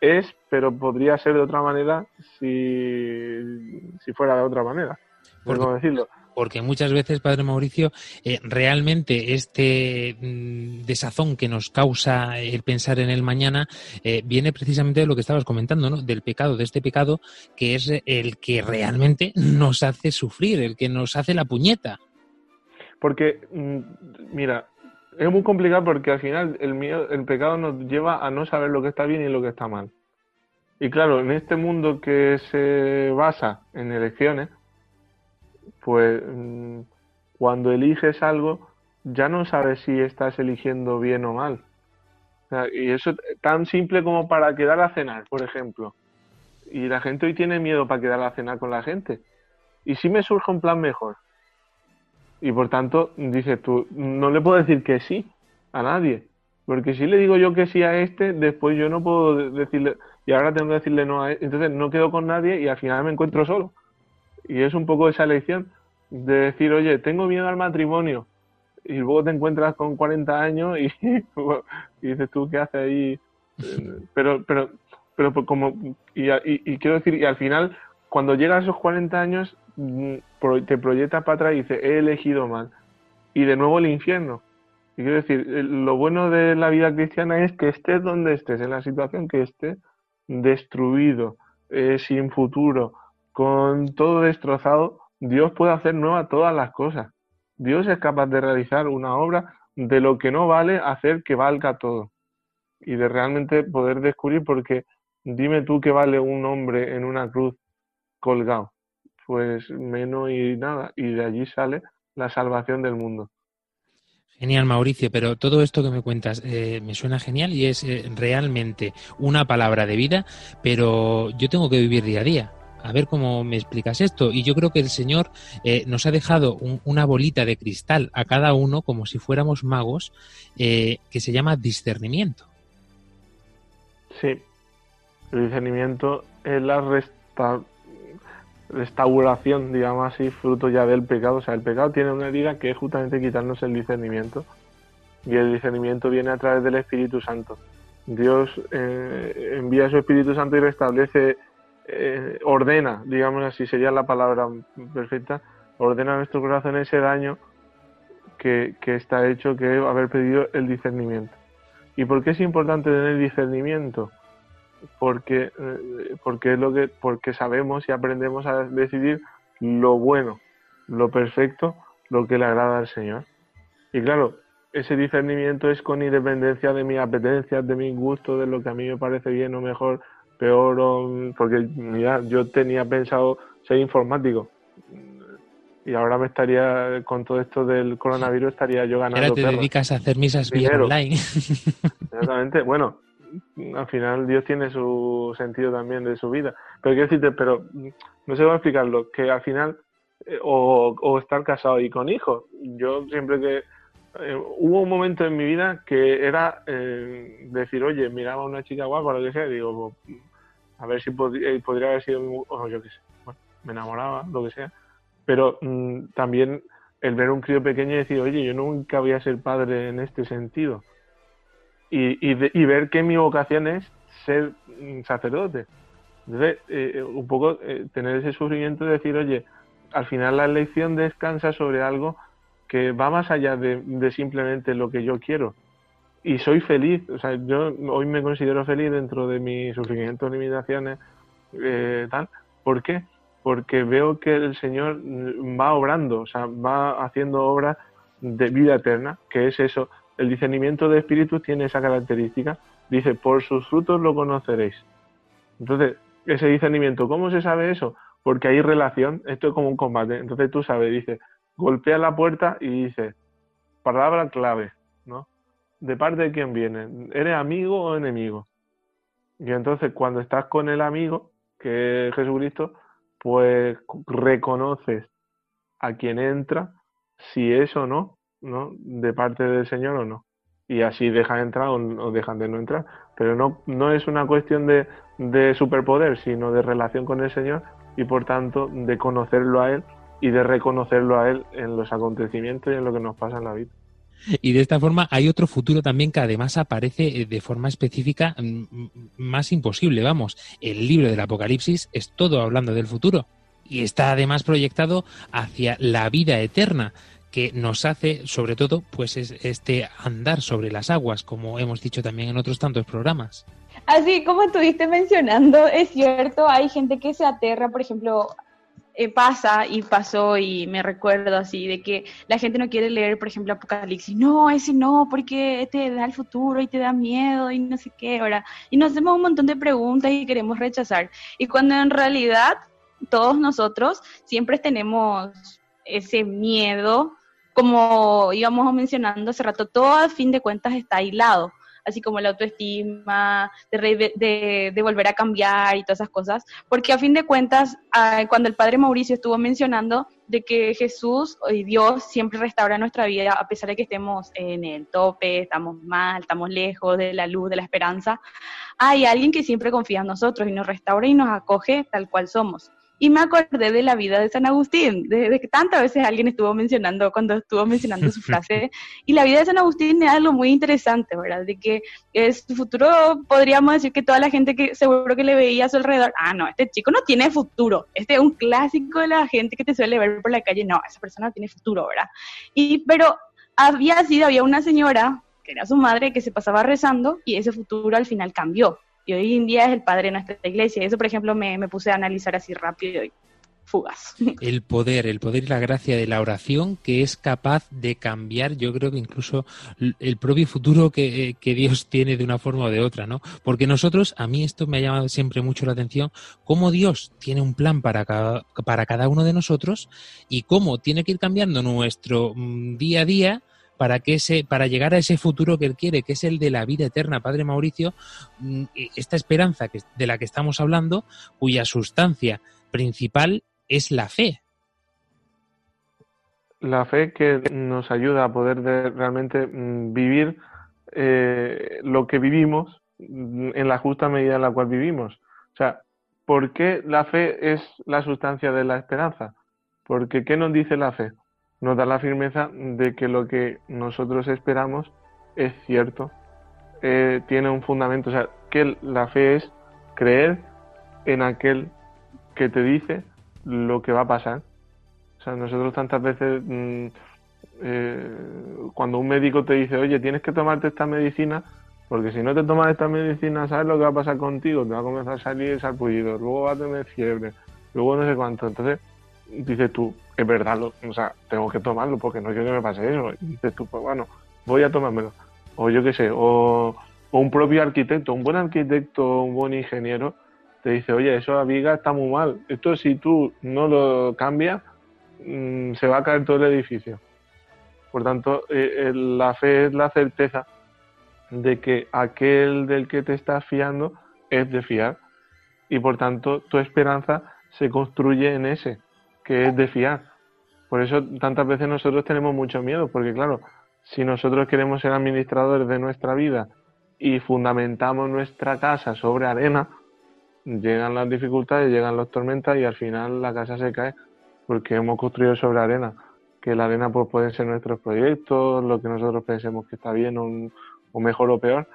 es, pero podría ser de otra manera si, si fuera de otra manera. ¿Cómo decirlo? Porque muchas veces, Padre Mauricio, eh, realmente este mm, desazón que nos causa el pensar en el mañana eh, viene precisamente de lo que estabas comentando, ¿no? Del pecado, de este pecado que es el que realmente nos hace sufrir, el que nos hace la puñeta. Porque, mm, mira, es muy complicado porque al final el, miedo, el pecado nos lleva a no saber lo que está bien y lo que está mal. Y claro, en este mundo que se basa en elecciones, pues mm, cuando eliges algo, ya no sabes si estás eligiendo bien o mal. Y eso tan simple como para quedar a cenar, por ejemplo. Y la gente hoy tiene miedo para quedar a cenar con la gente. ¿Y si me surge un plan mejor? Y por tanto, dices tú, no le puedo decir que sí a nadie. Porque si le digo yo que sí a este, después yo no puedo decirle, y ahora tengo que decirle no a este. Entonces no quedo con nadie y al final me encuentro solo. Y es un poco esa elección de decir, oye, tengo miedo al matrimonio. Y luego te encuentras con 40 años y, y dices tú, ¿qué haces ahí? Pero, pero, pero pues como, y, y- y quiero decir, y al final, cuando llegas a esos 40 años, mm, te proyectas para atrás y dices, he elegido mal. Y de nuevo el infierno. Y quiero decir, eh, lo bueno de la vida cristiana es que estés donde estés, en la situación que estés, destruido, eh, sin futuro, con todo destrozado, Dios puede hacer nuevas todas las cosas. Dios es capaz de realizar una obra de lo que no vale, hacer que valga todo. Y de realmente poder descubrir, porque dime tú qué vale un hombre en una cruz colgado. Pues menos y nada. Y de allí sale la salvación del mundo. Genial, Mauricio, pero todo esto que me cuentas eh, me suena genial y es eh, realmente una palabra de vida, pero yo tengo que vivir día a día. A ver cómo me explicas esto. Y yo creo que el Señor eh, nos ha dejado un- una bolita de cristal a cada uno, como si fuéramos magos, eh, que se llama discernimiento. Sí, el discernimiento es la resta- restauración, digamos así, fruto ya del pecado. O sea, el pecado tiene una herida que es justamente quitarnos el discernimiento. Y el discernimiento viene a través del Espíritu Santo. Dios eh, envía su Espíritu Santo y restablece, eh, ordena, digamos así, sería la palabra perfecta, ordena a nuestro corazón ese daño que, que está hecho, que es haber pedido el discernimiento. ¿Y por qué es importante tener discernimiento? Porque, eh, porque es lo que, porque sabemos y aprendemos a decidir lo bueno, lo perfecto, lo que le agrada al Señor. Y claro, ese discernimiento es con independencia de mis apetencias, de mis gustos, de lo que a mí me parece bien o mejor, peor porque mira, yo tenía pensado ser informático y ahora me estaría con todo esto del coronavirus estaría yo ganando Ahora te dedicas a hacer misas vía online. Exactamente. Bueno, al final Dios tiene su sentido también de su vida. Pero quiero decirte, pero no sé cómo explicarlo, que al final, eh, o, o estar casado y con hijos. Yo siempre que. eh, hubo un momento en mi vida que era eh, decir, oye, miraba a una chica guapa, lo que sea, y digo, pues, a ver si pod- eh, podría haber sido, o yo qué sé, bueno, me enamoraba, lo que sea. Pero mm, también el ver un crío pequeño y decir, oye, yo nunca voy a ser padre en este sentido y, y, de- y ver que mi vocación es ser mm, sacerdote. Entonces, eh, un poco eh, tener ese sufrimiento de decir, oye, al final la elección descansa sobre algo que va más allá de simplemente lo que yo quiero. Y soy feliz, o sea, yo hoy me considero feliz dentro de mis sufrimientos, limitaciones, eh, tal. ¿Por qué? Porque veo que el Señor va obrando, o sea, va haciendo obras de vida eterna, que es eso. El discernimiento de espíritus tiene esa característica. Dice, por sus frutos lo conoceréis. Entonces, ese discernimiento, ¿cómo se sabe eso? Porque hay relación, esto es como un combate. Entonces tú sabes, dice, golpea la puerta y dice, palabra clave. ¿De parte de quién viene? ¿Eres amigo o enemigo? Y entonces cuando estás con el amigo, que es Jesucristo, pues reconoces a quien entra, si es o no, ¿no? De parte del Señor o no. Y así dejan entrar o, dejan de no entrar. Pero no, no es una cuestión de, de superpoder, sino de relación con el Señor y por tanto de conocerlo a Él y de reconocerlo a Él en los acontecimientos y en lo que nos pasa en la vida. Y de esta forma hay otro futuro también que además aparece eh, de forma específica mm, mm, más imposible, vamos. El libro del Apocalipsis es todo hablando del futuro y está además proyectado hacia la vida eterna que nos hace sobre todo pues es este andar sobre las aguas como hemos dicho también en otros tantos programas. Así como estuviste mencionando, es cierto, hay gente que se aterra, por ejemplo, eh, pasa y pasó y me recuerdo así de que la gente no quiere leer, por ejemplo, Apocalipsis. No, ese no, porque te da el futuro y te da miedo y no sé qué, ¿verdad? Y nos hacemos un montón de preguntas y queremos rechazar. Y cuando en realidad todos nosotros siempre tenemos ese miedo como íbamos mencionando hace rato, todo a fin de cuentas está aislado así como la autoestima, de, de, volver a cambiar y todas esas cosas, porque a fin de cuentas, ah, cuando el padre Mauricio estuvo mencionando de que Jesús y Dios siempre restaura nuestra vida, a pesar de que estemos en el tope, estamos mal, estamos lejos de la luz, de la esperanza, hay alguien que siempre confía en nosotros y nos restaura y nos acoge tal cual somos. Y me acordé de la vida de San Agustín, de, que tantas veces alguien estuvo mencionando, cuando estuvo mencionando su frase, y la vida de San Agustín es algo muy interesante, ¿verdad? De que es futuro, podríamos decir que toda la gente que seguro que le veía a su alrededor, ah, no, este chico no tiene futuro, este es un clásico de la gente que te suele ver por la calle, no, esa persona no tiene futuro, ¿verdad? Y, pero había sido, había una señora, que era su madre, que se pasaba rezando, y ese futuro al final cambió y hoy en día es el padre de nuestra iglesia. Eso, por ejemplo, me, puse a analizar así rápido y fugas. El poder, el poder y la gracia de la oración que es capaz de cambiar, yo creo que incluso el propio futuro que, que, Dios tiene de una forma o de otra, ¿no? Porque nosotros, a mí esto me ha llamado siempre mucho la atención, cómo Dios tiene un plan para cada, para cada uno de nosotros y cómo tiene que ir cambiando nuestro mm, día a día para, que ese, para llegar a ese futuro que Él quiere, que es el de la vida eterna, Padre Mauricio, mm, esta esperanza que, de la que estamos hablando, cuya sustancia principal es la fe. La fe que nos ayuda a poder realmente mm, vivir eh, lo que vivimos mm, en la justa medida en la cual vivimos. O sea, ¿por qué la fe es la sustancia de la esperanza? Porque ¿qué nos dice la fe? Nos da la firmeza de que lo que nosotros esperamos es cierto, eh, tiene un fundamento, o sea, que la fe es creer en aquel que te dice lo que va a pasar. O sea, nosotros tantas veces, mm, eh, cuando un médico te dice, oye, tienes que tomarte esta medicina, porque si no te tomas esta medicina, ¿sabes lo que va a pasar contigo? Te va a comenzar a salir sarpullido, luego va a tener fiebre, luego no sé cuánto. Entonces, dices tú, es verdad, o sea, tengo que tomarlo porque no quiero que me pase eso. Y dices tú, pues bueno, voy a tomármelo. O yo qué sé, o, un propio arquitecto, un buen arquitecto, un buen ingeniero, te dice, oye, eso la viga está muy mal. Esto si tú no lo cambias, mm, se va a caer todo el edificio. Por tanto, eh, la fe es la certeza de que aquel del que te estás fiando es de fiar. Y por tanto, tu esperanza se construye en ese que es de fiar. Por eso tantas veces nosotros tenemos mucho miedo, porque claro, si nosotros queremos ser administradores de nuestra vida y fundamentamos nuestra casa sobre arena, llegan las dificultades, llegan las tormentas y al final la casa se cae porque hemos construido sobre arena. Que la arena pues pueden ser nuestros proyectos, lo que nosotros pensemos que está bien o, o mejor o peor.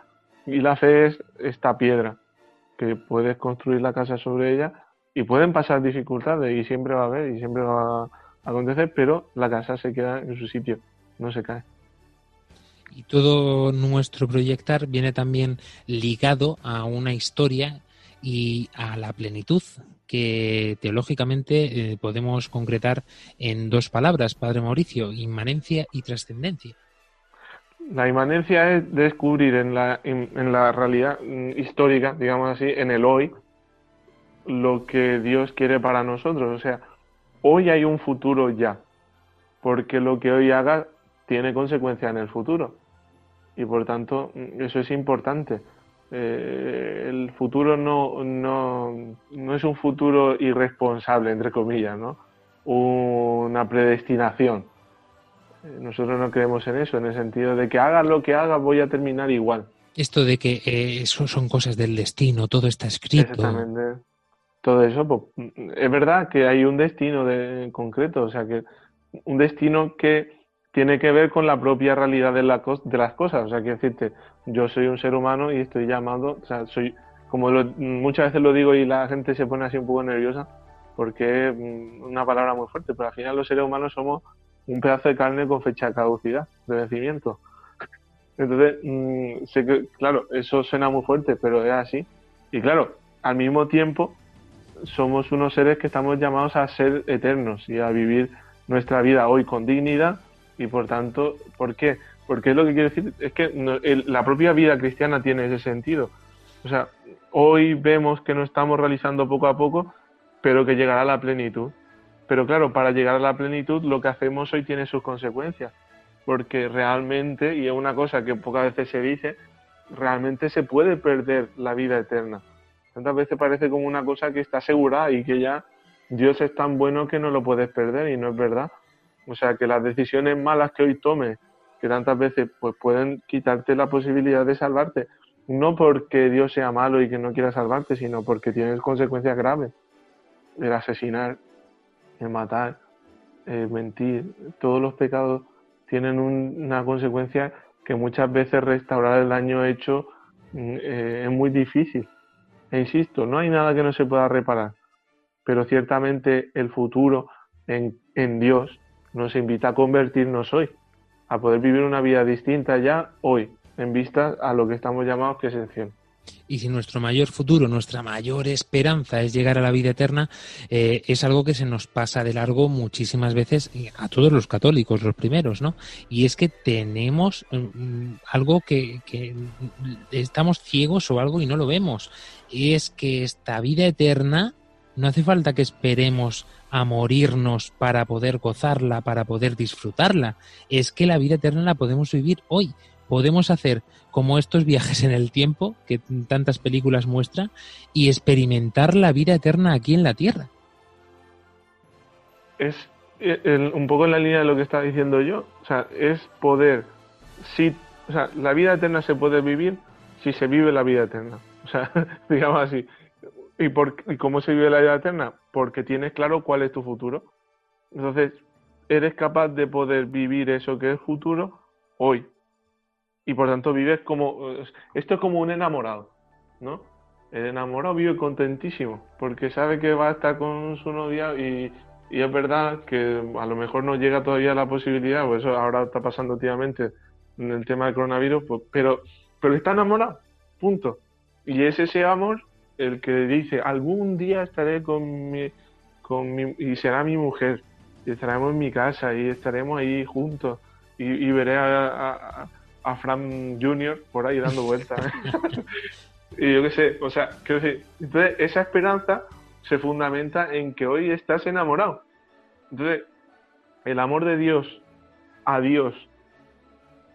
Y la fe es esta piedra, que puedes construir la casa sobre ella y pueden pasar dificultades y siempre va a haber y siempre va a acontecer, pero la casa se queda en su sitio, no se cae. Y todo nuestro proyectar viene también ligado a una historia y a la plenitud que teológicamente eh, podemos concretar en dos palabras, Padre Mauricio, inmanencia y trascendencia. La inmanencia es descubrir en la, en la realidad mm, histórica, digamos así, en el hoy, lo que Dios quiere para nosotros. O sea, hoy hay un futuro ya, porque lo que hoy haga tiene consecuencia en el futuro. Y por tanto, eso es importante. Eh, el futuro no, no, no, es un futuro irresponsable, entre comillas, ¿no? Una predestinación. Eh, nosotros no creemos en eso, en el sentido de que haga lo que haga, voy a terminar igual. Esto de que eh, eso son cosas del destino, todo está escrito. Exactamente todo eso, pues es verdad que hay un destino de, concreto, o sea que un destino que tiene que ver con la propia realidad de, la, de las cosas, o sea, que decirte, yo soy un ser humano y estoy llamado, o sea, soy, como muchas veces lo digo y la gente se pone así un poco nerviosa, porque es una palabra muy fuerte, pero al final los seres humanos somos un pedazo de carne con fecha de caducidad, de vencimiento. Entonces, mm, sé que, claro, eso suena muy fuerte, pero es así. Y claro, al mismo tiempo, somos unos seres que estamos llamados a ser eternos y a vivir nuestra vida hoy con dignidad y por tanto, ¿por qué? Porque es lo que quiere decir, es que la propia vida cristiana tiene ese sentido. O sea, hoy vemos que nos estamos realizando poco a poco, pero que llegará la plenitud. Pero claro, para llegar a la plenitud lo que hacemos hoy tiene sus consecuencias, porque realmente, y es una cosa que pocas veces se dice, realmente se puede perder la vida eterna. Tantas veces parece como una cosa que está asegurada y que ya Dios es tan bueno que no lo puedes perder y no es verdad. O sea, que las decisiones malas que hoy tomes, que tantas veces pues pueden quitarte la posibilidad de salvarte, no porque Dios sea malo y que no quiera salvarte, sino porque tienes consecuencias graves. El asesinar, el matar, el mentir, todos los pecados tienen una consecuencia que muchas veces restaurar el daño hecho mm, eh, es muy difícil. E insisto, no hay nada que no se pueda reparar, pero ciertamente el futuro en, Dios nos invita a convertirnos hoy, a poder vivir una vida distinta ya hoy, en vista a lo que estamos llamados que es el cielo. Y si nuestro mayor futuro, nuestra mayor esperanza es llegar a la vida eterna, eh, es algo que se nos pasa de largo muchísimas veces a todos los católicos, los primeros, ¿no? Y es que tenemos mm, algo que, que estamos ciegos o algo y no lo vemos. Y es que esta vida eterna no hace falta que esperemos a morirnos para poder gozarla, para poder disfrutarla. Es que la vida eterna la podemos vivir hoy podemos hacer como estos viajes en el tiempo que tantas películas muestran y experimentar la vida eterna aquí en la Tierra. Es eh, un poco en la línea de lo que estaba diciendo yo, o sea, es poder, si, o sea, la vida eterna se puede vivir si se vive la vida eterna, o sea, digamos así. ¿Y, por, ¿Y cómo se vive la vida eterna? Porque tienes claro cuál es tu futuro. Entonces, eres capaz de poder vivir eso que es futuro hoy, y por tanto vives como esto es como un enamorado, ¿no? El enamorado vive contentísimo porque sabe que va a estar con su novia y, es verdad que a lo mejor no llega todavía la posibilidad, pues eso ahora está pasando últimamente en el tema del coronavirus, pues, pero pero está enamorado, punto. Y es ese amor el que dice algún día estaré con mi con mi y será mi mujer y estaremos en mi casa y estaremos ahí juntos y, veré a Fran Junior por ahí dando vueltas. y yo qué sé, o sea, quiero decir, entonces esa esperanza se fundamenta en que hoy estás enamorado. Entonces, el amor de Dios a Dios,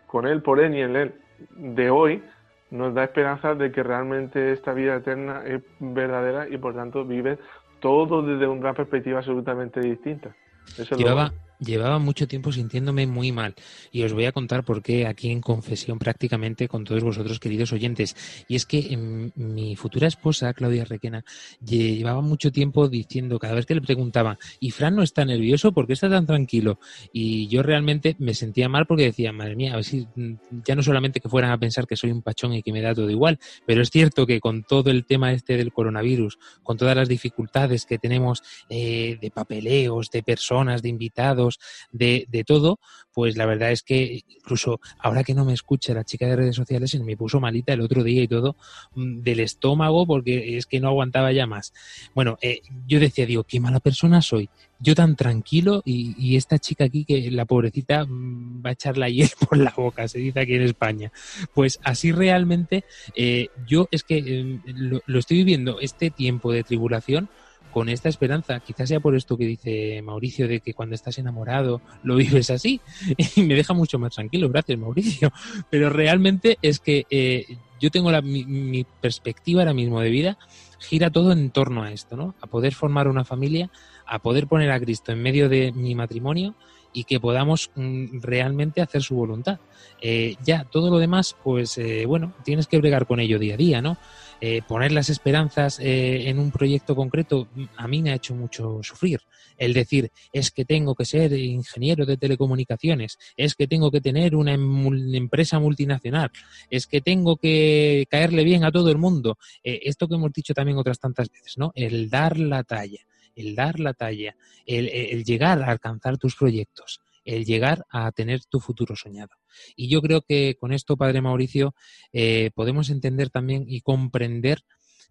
con Él, por Él y en Él, de hoy, nos da esperanza de que realmente esta vida eterna es verdadera y por tanto vive todo desde una perspectiva absolutamente distinta. Eso Llevaba, Llevaba mucho tiempo sintiéndome muy mal y os voy a contar por qué aquí en confesión prácticamente con todos vosotros queridos oyentes. Y es que em, mi futura esposa, Claudia Requena, llevaba mucho tiempo diciendo cada vez que le preguntaba, ¿y Fran no está nervioso? ¿Por qué está tan tranquilo? Y yo realmente me sentía mal porque decía, madre mía, a ver si mm, ya no solamente que fueran a pensar que soy un pachón y que me da todo igual, pero es cierto que con todo el tema este del coronavirus, con todas las dificultades que tenemos eh, de papeleos, de personas, de invitados, de, de todo, pues la verdad es que incluso ahora que no me escucha la chica de redes sociales, me puso malita el otro día y todo mm, del estómago porque es que no aguantaba ya más. Bueno, eh, yo decía, digo, qué mala persona soy. Yo tan tranquilo y, esta chica aquí que la pobrecita mm, va a echar la hiel por la boca, se dice aquí en España. Pues así realmente eh, yo es que eh, lo estoy viviendo este tiempo de tribulación con esta esperanza. Quizás sea por esto que dice Mauricio, de que cuando estás enamorado lo vives así. Y me deja mucho más tranquilo, gracias Mauricio. Pero realmente es que eh, yo tengo la, mi, perspectiva ahora mismo de vida, gira todo en torno a esto, ¿no? A poder formar una familia, a poder poner a Cristo en medio de mi matrimonio y que podamos mm, realmente hacer su voluntad. Eh, ya, todo lo demás, pues eh, bueno, tienes que bregar con ello día a día, ¿no? Eh, poner las esperanzas eh, en un proyecto concreto a mí me ha hecho mucho sufrir. El decir, es que tengo que ser ingeniero de telecomunicaciones, es que tengo que tener una, em, empresa multinacional, es que tengo que caerle bien a todo el mundo. Esto que hemos dicho también otras tantas veces, ¿no? El dar la talla, el dar la talla, el llegar a alcanzar tus proyectos el llegar a tener tu futuro soñado. Y yo creo que con esto, Padre Mauricio, eh, podemos entender también y comprender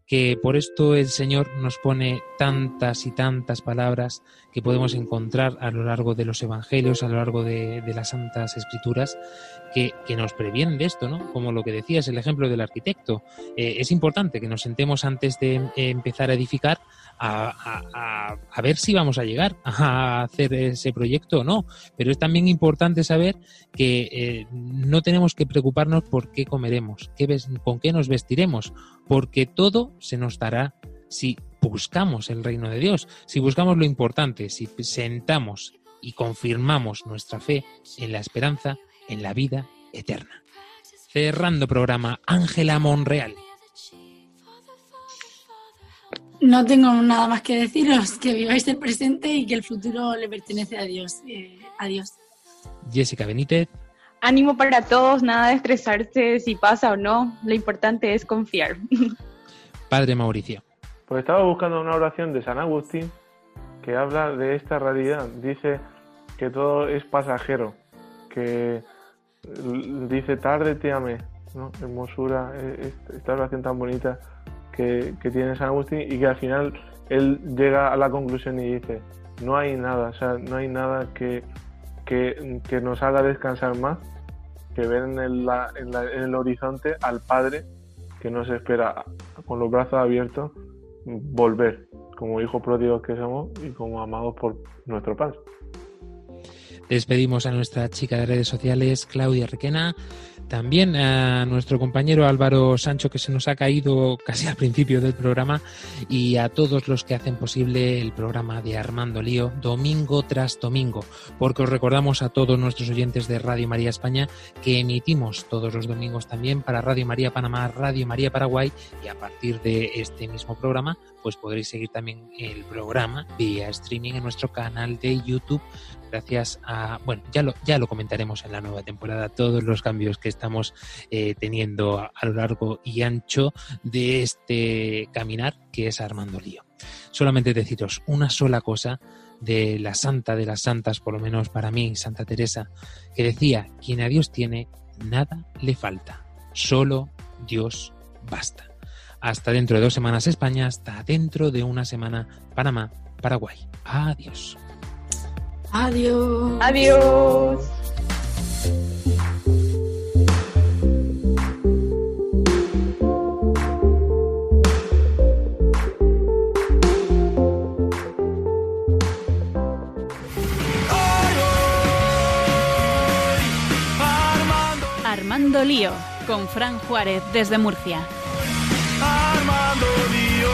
que por esto el Señor nos pone tantas y tantas palabras que podemos encontrar a lo largo de los evangelios, a lo largo de, las santas escrituras, que, nos previenen de esto, ¿no? Como lo que decías, el ejemplo del arquitecto. Eh, es importante que nos sentemos antes de eh, empezar a edificar a, ver si vamos a llegar a hacer ese proyecto o no. Pero es también importante saber que eh, no tenemos que preocuparnos por qué comeremos, qué con qué nos vestiremos, porque todo se nos dará si buscamos el reino de Dios, si buscamos lo importante, si sentamos y confirmamos nuestra fe en la esperanza, en la vida eterna. Cerrando programa, Ángela Monreal. No tengo nada más que deciros, que viváis el presente y que el futuro le pertenece a Dios. Eh, adiós. Jessica Benítez. Ánimo para todos, nada de estresarse si pasa o no, lo importante es confiar. Padre Mauricio. Pues estaba buscando una oración de San Agustín que habla de esta realidad. Dice que todo es pasajero, que dice tarde te amé, ¿no? hermosura, e, esta oración tan bonita que, tiene San Agustín y que al final él llega a la conclusión y dice, no hay nada, o sea, no hay nada que, que, nos haga descansar más que ver en el, en, el, horizonte al Padre que nos espera con los brazos abiertos volver como hijos pródigos que somos y como amados por nuestro Padre. Despedimos a nuestra chica de redes sociales, Claudia Requena. También a nuestro compañero Álvaro Sancho, que se nos ha caído casi al principio del programa, y a todos los que hacen posible el programa de Armando Lío, domingo tras domingo, porque os recordamos a todos nuestros oyentes de Radio María España que emitimos todos los domingos también para Radio María Panamá, Radio María Paraguay, y a partir de este mismo programa, pues podréis seguir también el programa vía streaming en nuestro canal de YouTube gracias a, bueno, ya lo, ya lo comentaremos en la nueva temporada, todos los cambios que estamos eh, teniendo a, lo largo y ancho de este caminar que es Armando Lío. Solamente deciros una sola cosa de la santa de las santas, por lo menos para mí, Santa Teresa, que decía, quien a Dios tiene, nada le falta, solo Dios basta. Hasta dentro de dos semanas España, hasta dentro de una semana Panamá, Paraguay. Adiós. Adiós. Adiós. Armando Lío, con Fran Juárez desde Murcia. Armando Lío,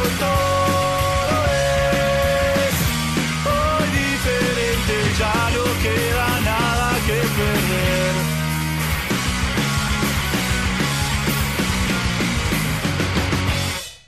ya lo que